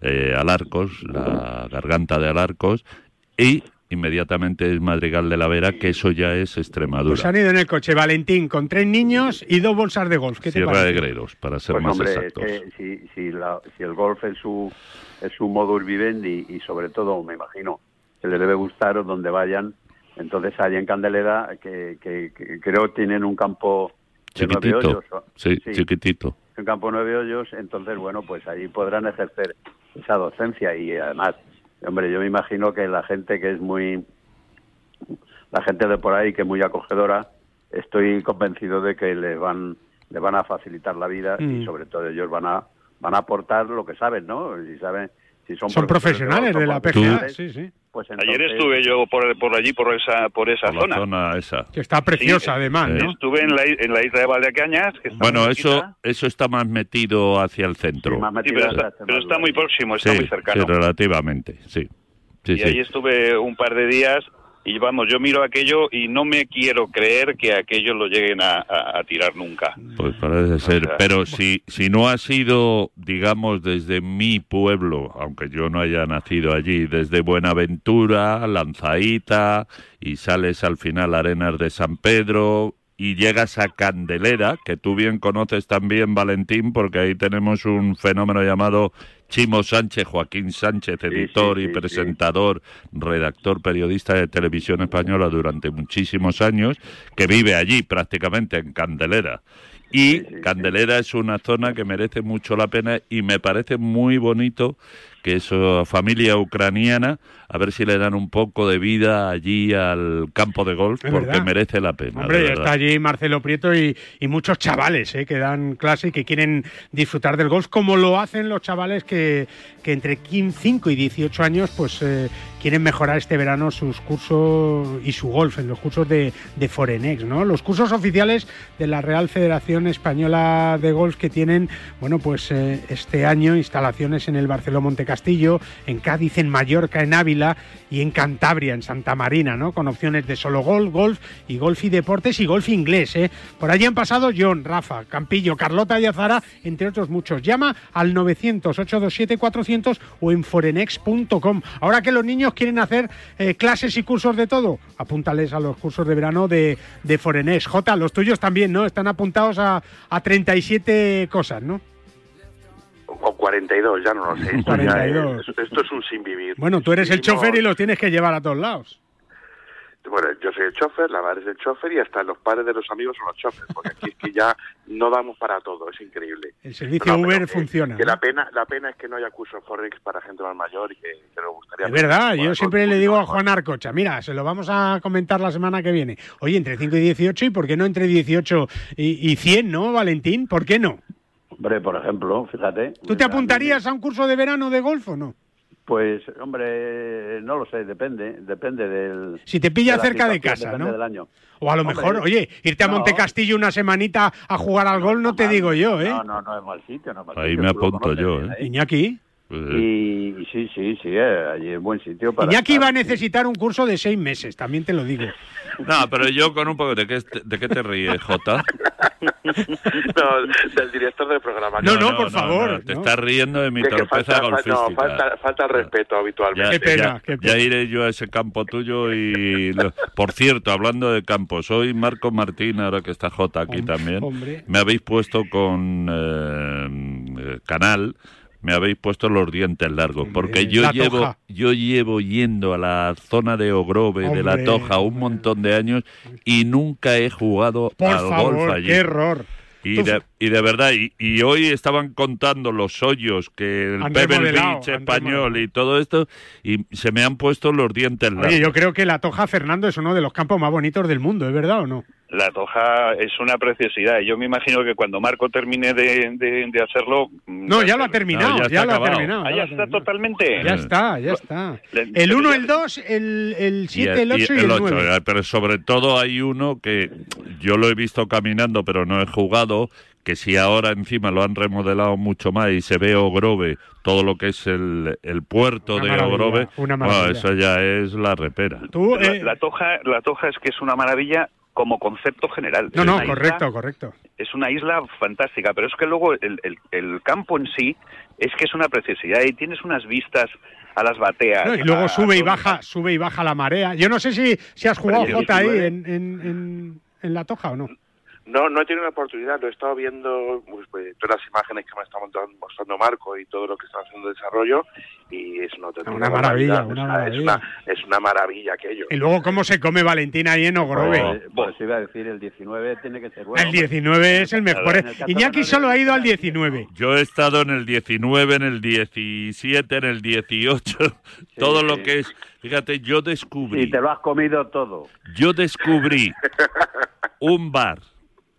eh, Alarcos, la garganta de Alarcos, y inmediatamente es Madrigal de la Vera, que eso ya es Extremadura. Pues han ido en el coche Valentín con tres niños y dos bolsas de golf. ¿Qué Sierra de Gredos, para ser Pues más hombre, es exactos. que si, si, la- si el golf es su, es su modus vivendi y sobre todo, me imagino, que le debe gustar donde vayan, entonces allí en Candelera, que, que- que creo tienen un campo de nueve Chiquitito, hoyos. sí, Sí. chiquitito. un campo nueve hoyos, entonces, bueno, pues ahí podrán ejercer esa docencia y además, hombre, yo me imagino que la gente que es muy, la gente de por ahí que es muy acogedora, estoy convencido de que le van, le van a facilitar la vida Mm. y sobre todo ellos van a, van a aportar lo que saben, ¿no? Si saben, si son, Son profesionales de la PGA, sí, sí. Pues Ayer entonces- estuve yo por, por allí, por esa, por esa Por la zona. zona esa. Que está preciosa, Sí, además, sí. ¿no? Estuve en la, en la isla de Valdecañas. Que está Bueno, eso eso está más metido hacia el centro. Sí, más Sí, metido pero, hacia está, pero está muy próximo, está Sí, muy cercano. sí, relativamente, sí. Sí, y sí. ahí estuve un par de días y vamos, yo miro aquello y no me quiero creer que aquello lo lleguen a, a- a tirar nunca. Pues parece ser, sea, pero si, si no ha sido, digamos, desde mi pueblo, aunque yo no haya nacido allí, desde Buenaventura, Lanzaíta, y sales al final Arenas de San Pedro, y llegas a Candelera, que tú bien conoces también, Valentín, porque ahí tenemos un fenómeno llamado Chimo Sánchez, Joaquín Sánchez, editor sí, y sí. presentador, redactor, periodista de televisión española durante muchísimos años, que vive allí prácticamente en Candelera. Y Candelera es una zona que merece mucho la pena y me parece muy bonito que esa familia ucraniana, a ver si le dan un poco de vida allí al campo de golf, Es porque verdad. merece la pena. Hombre, está allí Marcelo Prieto y, y muchos chavales eh, que dan clase y que quieren disfrutar del golf, como lo hacen los chavales que, que entre 15, 5 y 18 años pues eh, quieren mejorar este verano sus cursos y su golf en los cursos de, de Forenex, ¿no? Los cursos oficiales de la Real Federación Española de Golf que tienen, bueno, pues eh, este año instalaciones en el Barceló Monte Castillo, en Cádiz, en Mallorca, en Ávila y en Cantabria, en Santa Marina, ¿no? Con opciones de solo golf, golf y golf y deportes y golf inglés, ¿eh? Por allí han pasado John, Rafa, Campillo, Carlota y Azara, entre otros muchos. Llama al 900-827-400 o en forenex.com. Ahora que los niños quieren hacer eh, clases y cursos de todo, apúntales a los cursos de verano de, de Forenex. J, los tuyos también, ¿no? Están apuntados a, a 37 cosas, ¿no? O 42, ya no lo sé. Esto, ya 42. es, esto es un sin vivir. Bueno, tú eres el Vivimos- chofer y los tienes que llevar a todos lados. Bueno, yo soy el chofer, la madre es el chofer y hasta los padres de los amigos son los choferes, porque aquí es que ya no damos para todo, es increíble. El servicio No, Uber que- funciona. Que ¿no? la pena, la pena es que no haya cursos Forex para gente más mayor y que, que nos gustaría. Es verdad, yo siempre le digo a Juan Arcocha, mira, se lo vamos a comentar la semana que viene. Oye, entre 5 y 18, ¿y por qué no entre 18 y, y 100, no, Valentín? ¿Por qué no? Hombre, por ejemplo, fíjate. ¿Tú te apuntarías a un curso de verano de golf o no? Pues, hombre, no lo sé, depende, depende del... Si te pilla la cerca de casa, ¿no? del año. O a lo Hombre, mejor, oye, irte a no. Montecastillo una semanita a jugar al golf, no te digo yo, ¿eh? No, no, no es mal sitio, no es mal Ahí sitio, me apunto yo, ¿eh? Iñaki. Pues, Y, y sí, sí, sí, eh, allí es buen sitio para... Iñaki estar. va a necesitar un curso de seis meses, también te lo digo. No, pero yo con un poco... ¿De qué, de qué te ríes, Jota? no, del director del programa. No, no, por favor, no, te no. estás riendo de mi que torpeza falta, falta- no, golfística. falta, falta el respeto habitualmente. Ya, Qué pena, ya- qué pena. ya iré yo a ese campo tuyo y... lo- por cierto, hablando de campo, soy Marco Martín, ahora que está Jota aquí también. hombre. Me habéis puesto con eh, Canal, me habéis puesto los dientes largos, porque yo la llevo, Toja. yo llevo yendo a la zona de Ogrove, de la Toja, un montón de años y nunca he jugado Por al golf allí. qué error. Y de, y de verdad, y, y hoy estaban contando los hoyos que el Pebble Beach español y todo esto, y se me han puesto los dientes largos. Oye, yo creo que la Toja Fernando es uno de los campos más bonitos del mundo, ¿es verdad o no? La Toja es una preciosidad. y Yo me imagino que cuando Marco termine de, de- de hacerlo... No, ya lo ha terminado, No, ya ya, lo ha terminado. Ah, ya está terminado. totalmente. Ya está, ya está. El pero 1, ya- el 2, el, el 7, el y 8 y el 8, 9. eh, pero sobre todo hay uno que yo lo he visto caminando, pero no he jugado, que si ahora encima lo han remodelado mucho más y se ve Ogrove, todo lo que es el, el puerto Una de Ogrove, una bueno, eso ya es la repera. Tú, La, eh, la Toja, la Toja es que es una maravilla como concepto general. no, no, isla- correcto, correcto. es una isla fantástica, pero es que luego el, el- el campo en sí es que es una preciosidad y tienes unas vistas a las bateas. No, y luego a- sube y baja, sube y baja la marea. Yo no sé si, si has jugado Jota ahí 19. en, en, en, en la Toja o no. No, no he tenido la oportunidad, lo he estado viendo, pues, pues, todas las imágenes que me está montando- mostrando Marco y todo lo que está haciendo de desarrollo, y es una, Una maravilla, barbaridad, una maravilla. Es una, es una maravilla aquello. Y luego cómo se come Valentina ahí en Ogrove. Pues, pues iba a decir, el 19 tiene que ser bueno. el 19 es el mejor. El Iñaki solo ha ido al 19. Yo he estado en el 19, en el 17, en el 18, todo lo sí. que es... Fíjate, yo descubrí... Y te lo has comido todo. Yo descubrí un bar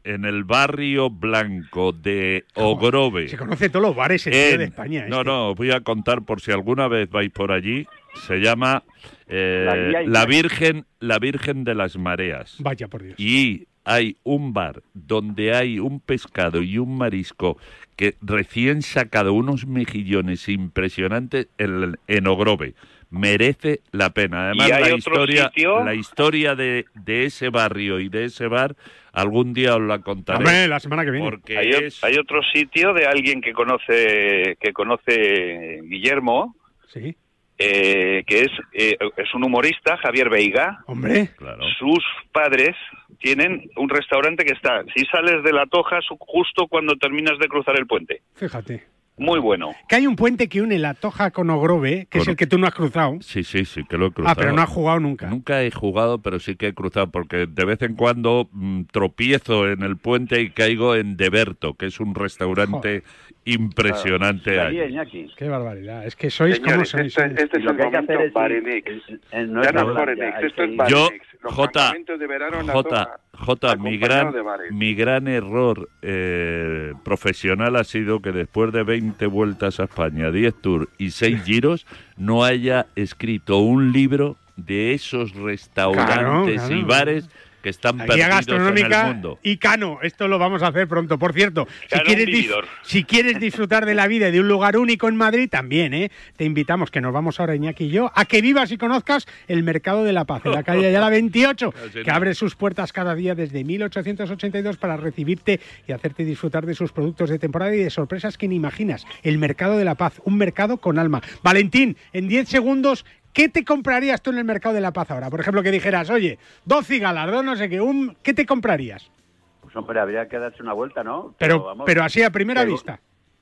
en el barrio blanco de Ogrove. Se conoce todos los bares en medio de España. No, este. no, os voy a contar por si alguna vez vais por allí. Se llama eh, La. Virgen, la Virgen de las Mareas. Vaya por Dios. Y hay un bar donde hay un pescado y un marisco que recién sacado, unos mejillones impresionantes en, en Ogrove. Merece la pena. Además, ¿Y hay la otro historia, sitio? la historia de, de ese barrio y de ese bar, algún día os la contaré. Hombre, la semana que viene. Porque Hay, o- es- hay otro sitio de alguien que conoce que conoce Guillermo, Sí. eh, que es eh, es un humorista, Javier Veiga. Hombre. Sus padres tienen un restaurante que está, si sales de la Toja, su- justo cuando terminas de cruzar el puente. Fíjate. Muy bueno. Que hay un puente que une la Toja con Ogrove, que es el que tú no has cruzado. Sí, sí, sí, que lo he cruzado. Ah, pero no has jugado nunca. Nunca he jugado, pero sí que he cruzado, porque de vez en cuando mm, tropiezo en el puente y caigo en Deberto, que es un restaurante impresionante allí. Iñaki. Qué barbaridad. Es que sois como Señores, sois. este, este Y es lo el que hay que momento hacer es Barenex. Eh, no Ya es no es Forenex, esto que es. Barenex. Yo, Los J, de verano en la J, J, mi gran, mi gran error eh, profesional ha sido que después de 20 vueltas a España, 10 tours y 6 giros, no haya escrito un libro de esos restaurantes Claro, y claro. bares que están Guía perdidos en el gastronómica mundo. y Cano. Esto lo vamos a hacer pronto. Por cierto, si quieres, si quieres disfrutar de la vida y de un lugar único en Madrid, también, ¿eh? Te invitamos, que nos vamos ahora, Iñaki y yo, a que vivas y conozcas el Mercado de la Paz, en la calle Ayala 28, que abre sus puertas cada día desde 1882 para recibirte y hacerte disfrutar de sus productos de temporada y de sorpresas que ni imaginas. El Mercado de la Paz, un mercado con alma. Valentín, en 10 segundos, ¿Qué te comprarías tú en el mercado de la paz ahora? Por ejemplo, que dijeras, oye, dos cigalas, dos no sé qué, un, ¿qué te comprarías? Pues hombre, habría que darse una vuelta, ¿no? Pero, vamos, pero así a primera vista.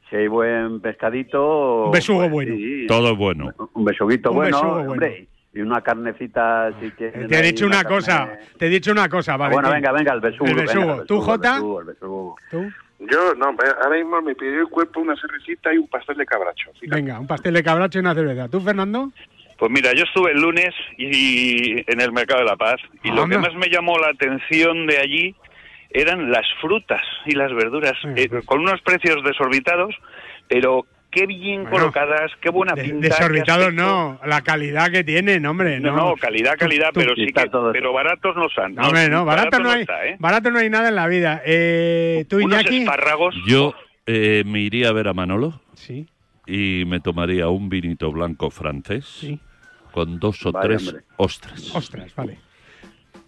Si hay buen pescadito... Un besugo pues bueno. sí, Todo bueno. Un besuguito Un bueno, besugo bueno. hombre. Y una carnecita, si quieren Te he dicho una carne- cosa, te he dicho una cosa, Ah, vale. bueno, venga, venga, el besugo. El venga, besugo. ¿Tú, besugo, Jota? El besugo, el besugo. ¿Tú? Yo, no, ahora mismo me pidió el cuerpo una cervecita y un pastel de cabracho. fíjate. Venga, un pastel de cabracho y una cerveza. ¿Tú, Fernando? Pues mira, yo estuve el lunes y en el Mercado de la Paz y lo que más me llamó la atención de allí eran las frutas y las verduras, eh, con unos precios desorbitados, pero qué bien Bueno, colocadas, qué buena De- pinta. Desorbitados no, la calidad que tienen, hombre. No, No, no, calidad, calidad, Tú- pero tú- sí que, todo pero baratos no son. No, hombre, no, barato, no hay, está, ¿eh? barato no hay nada en la vida. Eh, ¿Tú, Unos Iñaki? espárragos. Yo eh, me iría a ver a Manolo Sí. y me tomaría un vinito blanco francés Sí. Con dos o tres hombre. ostras. Ostras, vale.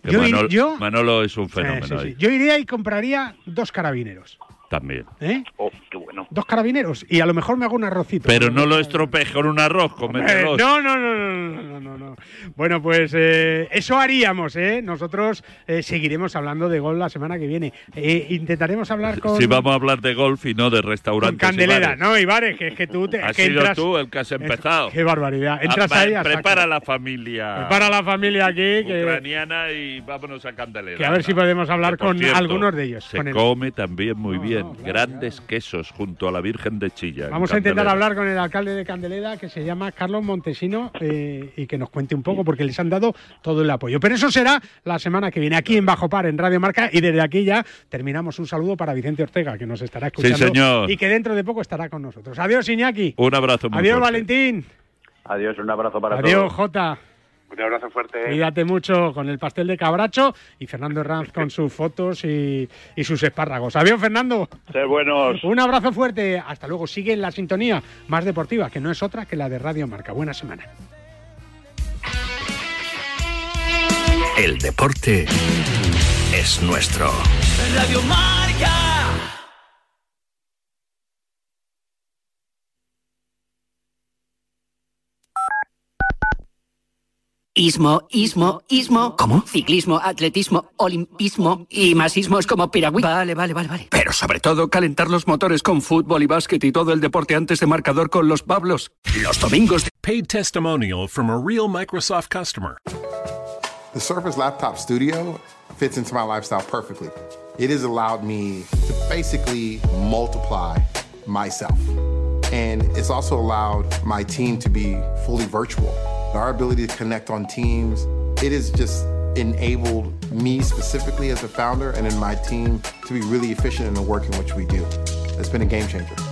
Yo ir- Manolo, yo- Manolo es un Sí, fenómeno sí, sí. ahí, Yo iría y compraría dos carabineros. También. ¿eh? Oh, qué bueno. Dos carabineros. Y a lo mejor me hago un arrocito. Pero no lo estropees con un arroz, no, no, no, no, no, no, no, no. Bueno, pues eh, eso haríamos, ¿eh? Nosotros eh, seguiremos hablando de gol la semana que viene. Eh, intentaremos hablar con, Si vamos a hablar de golf y no de con restaurantes. y Candeleda, bares. ¿no? Ibares, que es que tú te, Has que sido entras- tú el que has empezado. Qué barbaridad. Entras Ah, ahí va, a saco. Prepara la familia. Prepara la familia aquí, que, ucraniana y vámonos a Candelera. que a ver si podemos hablar con cierto, algunos de ellos. Se con el- come también muy bien. Grandes quesos junto a la Virgen de Chilla. Vamos a intentar hablar con el alcalde de Candeleda, que se llama Carlos Montesino, eh, y que nos cuente un poco, porque les han dado todo el apoyo. Pero eso será la semana que viene, aquí en Bajo Par, en Radio Marca, y desde aquí ya terminamos un saludo para Vicente Ortega, que nos estará escuchando. señor. Y que dentro de poco estará con nosotros. Adiós, Iñaki. Un abrazo muy Adiós, fuerte. Valentín. Adiós, un abrazo para Adiós, todos. Jota. Un abrazo fuerte. Cuídate mucho con el pastel de cabracho y Fernando Herranz con sus fotos y, y sus espárragos. Adiós, Fernando. Ser buenos. Un abrazo fuerte. Hasta luego. Sigue en la sintonía más deportiva, que no es otra que la de Radio Marca. Buena semana. El deporte es nuestro. Radio Marca. Ismo, ismo, ismo. ¿Cómo? Ciclismo, atletismo, olimpismo y más ismos como piragüí. Vale, vale, vale, vale. Pero sobre todo calentar los motores con fútbol y básquet y todo el deporte antes de marcador con los Pablos. Los domingos. Paid testimonial from a real Microsoft customer. The Surface Laptop Studio fits into my lifestyle perfectly. It has allowed me to basically multiply myself. And it's also allowed my team to be fully virtual. Our ability to connect on teams, it has just enabled me specifically as a founder and in my team to be really efficient in the work in which we do. It's been a game changer.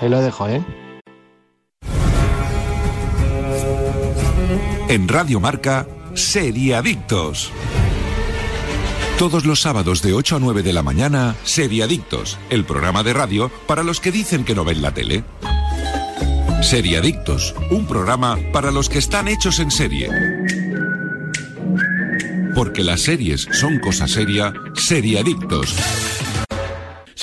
ahí lo dejo, ¿eh? En Radio Marca, Seriadictos. Todos los sábados de 8 a 9 de la mañana, Seriadictos, el programa de radio para los que dicen que no ven la tele. Seriadictos, un programa para los que están hechos en serie. Porque las series son cosa seria, Seriadictos.